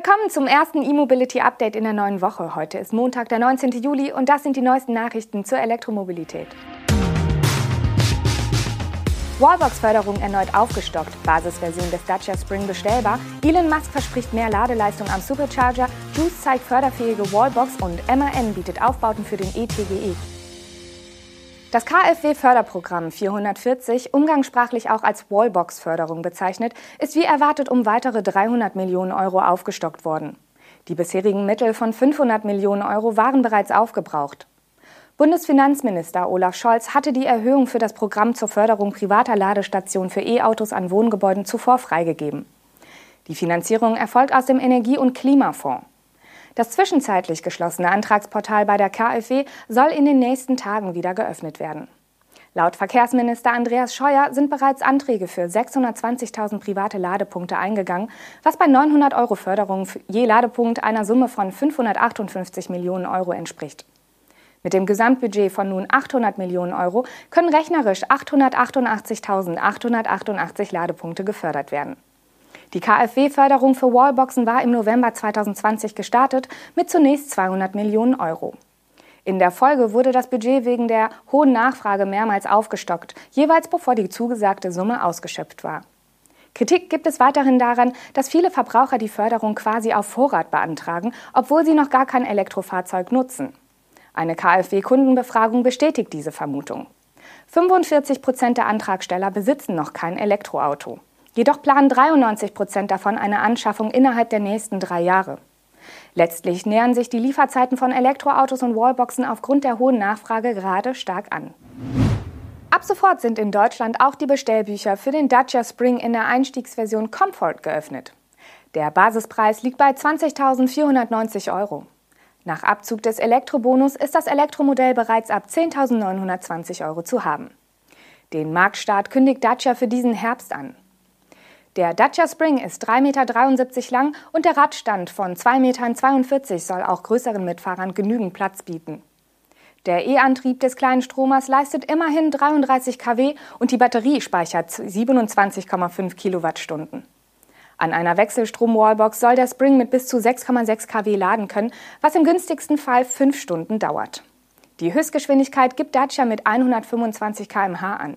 Willkommen zum ersten E-Mobility Update in der neuen Woche. Heute ist Montag, der 19. Juli und das sind die neuesten Nachrichten zur Elektromobilität. Wallbox-Förderung erneut aufgestockt, Basisversion des Dacia Spring bestellbar, Elon Musk verspricht mehr Ladeleistung am Supercharger, Juice zeigt förderfähige Wallbox und MAN bietet Aufbauten für den ETGE. Das KfW-Förderprogramm 440, umgangssprachlich auch als Wallbox-Förderung bezeichnet, ist wie erwartet um weitere 300 Millionen Euro aufgestockt worden. Die bisherigen Mittel von 500 Millionen Euro waren bereits aufgebraucht. Bundesfinanzminister Olaf Scholz hatte die Erhöhung für das Programm zur Förderung privater Ladestationen für E-Autos an Wohngebäuden zuvor freigegeben. Die Finanzierung erfolgt aus dem Energie- und Klimafonds. Das zwischenzeitlich geschlossene Antragsportal bei der KfW soll in den nächsten Tagen wieder geöffnet werden. Laut Verkehrsminister Andreas Scheuer sind bereits Anträge für 620.000 private Ladepunkte eingegangen, was bei 900 Euro Förderung je Ladepunkt einer Summe von 558 Millionen Euro entspricht. Mit dem Gesamtbudget von nun 800 Millionen Euro können rechnerisch 888.888 Ladepunkte gefördert werden. Die KfW-Förderung für Wallboxen war im November 2020 gestartet mit zunächst 200 Millionen Euro. In der Folge wurde das Budget wegen der hohen Nachfrage mehrmals aufgestockt, jeweils bevor die zugesagte Summe ausgeschöpft war. Kritik gibt es weiterhin daran, dass viele Verbraucher die Förderung quasi auf Vorrat beantragen, obwohl sie noch gar kein Elektrofahrzeug nutzen. Eine KfW-Kundenbefragung bestätigt diese Vermutung. 45 Prozent der Antragsteller besitzen noch kein Elektroauto. Jedoch planen 93 Prozent davon eine Anschaffung innerhalb der nächsten drei Jahre. Letztlich nähern sich die Lieferzeiten von Elektroautos und Wallboxen aufgrund der hohen Nachfrage gerade stark an. Ab sofort sind in Deutschland auch die Bestellbücher für den Dacia Spring in der Einstiegsversion Comfort geöffnet. Der Basispreis liegt bei 20.490 Euro. Nach Abzug des Elektrobonus ist das Elektromodell bereits ab 10.920 Euro zu haben. Den Marktstart kündigt Dacia für diesen Herbst an. Der Dacia Spring ist 3,73 Meter lang und der Radstand von 2,42 Meter soll auch größeren Mitfahrern genügend Platz bieten. Der E-Antrieb des kleinen Stromers leistet immerhin 33 kW und die Batterie speichert 27,5 Kilowattstunden. An einer Wechselstrom-Wallbox soll der Spring mit bis zu 6,6 kW laden können, was im günstigsten Fall 5 Stunden dauert. Die Höchstgeschwindigkeit gibt Dacia mit 125 km/h an.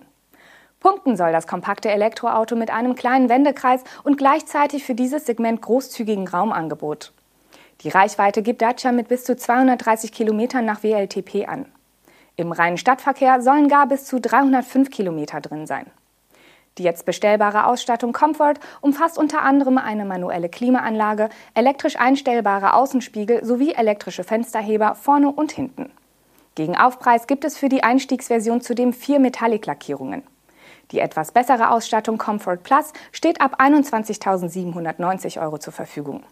Punkten soll das kompakte Elektroauto mit einem kleinen Wendekreis und gleichzeitig für dieses Segment großzügigen Raumangebot. Die Reichweite gibt Dacia mit bis zu 230 Kilometern nach WLTP an. Im reinen Stadtverkehr sollen gar bis zu 305 Kilometer drin sein. Die jetzt bestellbare Ausstattung Comfort umfasst unter anderem eine manuelle Klimaanlage, elektrisch einstellbare Außenspiegel sowie elektrische Fensterheber vorne und hinten. Gegen Aufpreis gibt es für die Einstiegsversion zudem vier Metallic-Lackierungen. Die etwas bessere Ausstattung Comfort Plus steht ab 21.790 Euro zur Verfügung.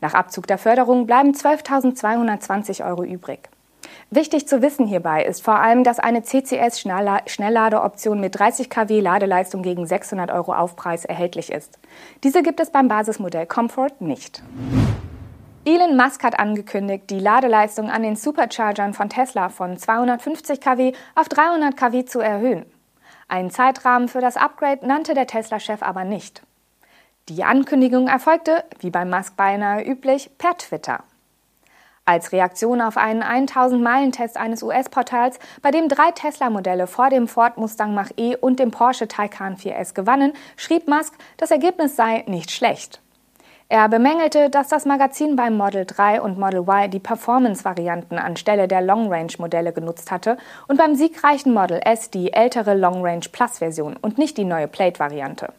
Nach Abzug der Förderung bleiben 12.220 Euro übrig. Wichtig zu wissen hierbei ist vor allem, dass eine CCS-Schnellladeoption mit 30 kW Ladeleistung gegen 600 Euro Aufpreis erhältlich ist. Diese gibt es beim Basismodell Comfort nicht. Elon Musk hat angekündigt, die Ladeleistung an den Superchargern von Tesla von 250 kW auf 300 kW zu erhöhen. Einen Zeitrahmen für das Upgrade nannte der Tesla-Chef aber nicht. Die Ankündigung erfolgte, wie bei Musk beinahe üblich, per Twitter. Als Reaktion auf einen 1000-Meilen-Test eines US-Portals, bei dem drei Tesla-Modelle vor dem Ford Mustang Mach-E und dem Porsche Taycan 4S gewannen, schrieb Musk, das Ergebnis sei nicht schlecht. Er bemängelte, dass das Magazin beim Model 3 und Model Y die Performance-Varianten anstelle der Long-Range-Modelle genutzt hatte und beim siegreichen Model S die ältere Long-Range Plus-Version und nicht die neue Plate-Variante.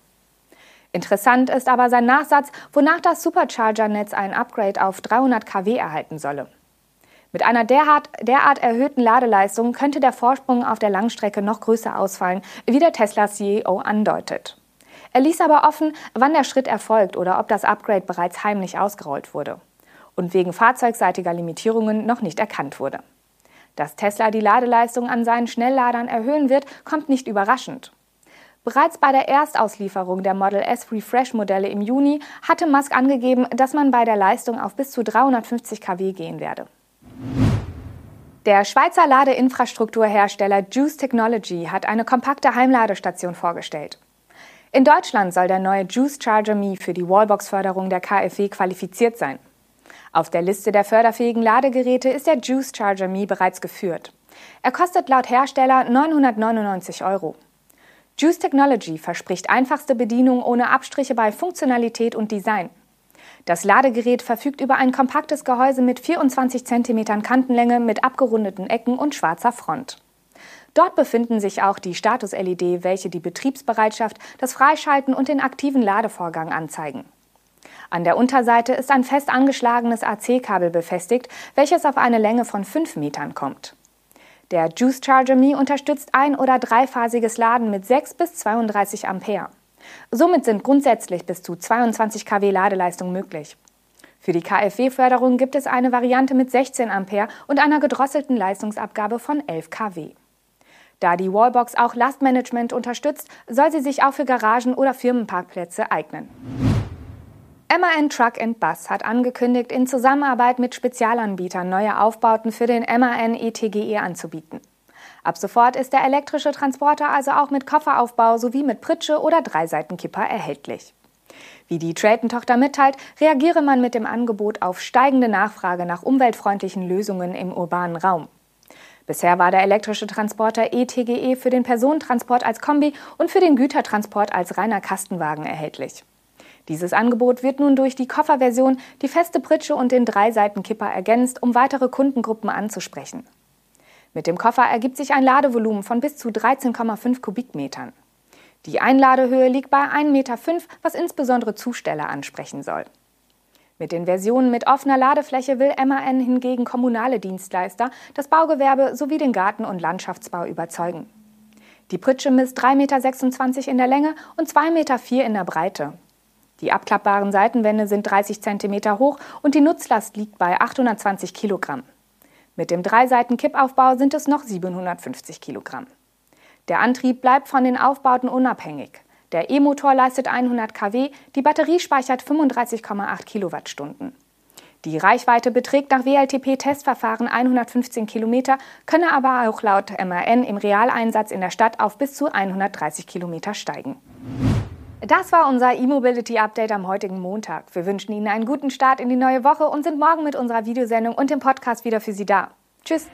Interessant ist aber sein Nachsatz, wonach das Supercharger-Netz ein Upgrade auf 300 kW erhalten solle. Mit einer derart, derart, erhöhten Ladeleistung könnte der Vorsprung auf der Langstrecke noch größer ausfallen, wie der Tesla CEO andeutet. Er ließ aber offen, wann der Schritt erfolgt oder ob das Upgrade bereits heimlich ausgerollt wurde und wegen fahrzeugseitiger Limitierungen noch nicht erkannt wurde. Dass Tesla die Ladeleistung an seinen Schnellladern erhöhen wird, kommt nicht überraschend. Bereits bei der Erstauslieferung der Model S Refresh Modelle im Juni hatte Musk angegeben, dass man bei der Leistung auf bis zu 350 kW gehen werde. Der Schweizer Ladeinfrastrukturhersteller Juice Technology hat eine kompakte Heimladestation vorgestellt. In Deutschland soll der neue Juice Charger Me für die Wallbox-Förderung der KfW qualifiziert sein. Auf der Liste der förderfähigen Ladegeräte ist der Juice Charger Me bereits geführt. Er kostet laut Hersteller 999 Euro. Juice Technology verspricht einfachste Bedienung ohne Abstriche bei Funktionalität und Design. Das Ladegerät verfügt über ein kompaktes Gehäuse mit 24 cm Kantenlänge mit abgerundeten Ecken und schwarzer Front. Dort befinden sich auch die Status-LED, welche die Betriebsbereitschaft, das Freischalten und den aktiven Ladevorgang anzeigen. An der Unterseite ist ein fest angeschlagenes AC-Kabel befestigt, welches auf eine Länge von 5 Metern kommt. Der Juice Charger Me unterstützt ein- oder dreiphasiges Laden mit 6 bis 32 Ampere. Somit sind grundsätzlich bis zu 22 kW Ladeleistung möglich. Für die KfW-Förderung gibt es eine Variante mit 16 Ampere und einer gedrosselten Leistungsabgabe von 11 kW. Da die Wallbox auch Lastmanagement unterstützt, soll sie sich auch für Garagen oder Firmenparkplätze eignen. MAN Truck Bus hat angekündigt, in Zusammenarbeit mit Spezialanbietern neue Aufbauten für den MAN ETGE anzubieten. Ab sofort ist der elektrische Transporter also auch mit Kofferaufbau sowie mit Pritsche oder Dreiseitenkipper erhältlich. Wie die Trayton-Tochter mitteilt, reagiere man mit dem Angebot auf steigende Nachfrage nach umweltfreundlichen Lösungen im urbanen Raum. Bisher war der elektrische Transporter ETGE e für den Personentransport als Kombi und für den Gütertransport als reiner Kastenwagen erhältlich. Dieses Angebot wird nun durch die Kofferversion, die feste Pritsche und den Dreiseitenkipper ergänzt, um weitere Kundengruppen anzusprechen. Mit dem Koffer ergibt sich ein Ladevolumen von bis zu 13,5 Kubikmetern. Die Einladehöhe liegt bei 1,5 Meter, was insbesondere Zusteller ansprechen soll. Mit den Versionen mit offener Ladefläche will MAN hingegen kommunale Dienstleister, das Baugewerbe sowie den Garten- und Landschaftsbau überzeugen. Die Pritsche misst 3,26 Meter in der Länge und 2,4 Meter in der Breite. Die abklappbaren Seitenwände sind 30 cm hoch und die Nutzlast liegt bei 820 Kilogramm. Mit dem Dreiseiten-Kippaufbau sind es noch 750 Kilogramm. Der Antrieb bleibt von den Aufbauten unabhängig. Der E-Motor leistet 100 kW, die Batterie speichert 35,8 Kilowattstunden. Die Reichweite beträgt nach WLTP-Testverfahren 115 Kilometer, könne aber auch laut MAN im Realeinsatz in der Stadt auf bis zu 130 Kilometer steigen. Das war unser E-Mobility Update am heutigen Montag. Wir wünschen Ihnen einen guten Start in die neue Woche und sind morgen mit unserer Videosendung und dem Podcast wieder für Sie da. Tschüss!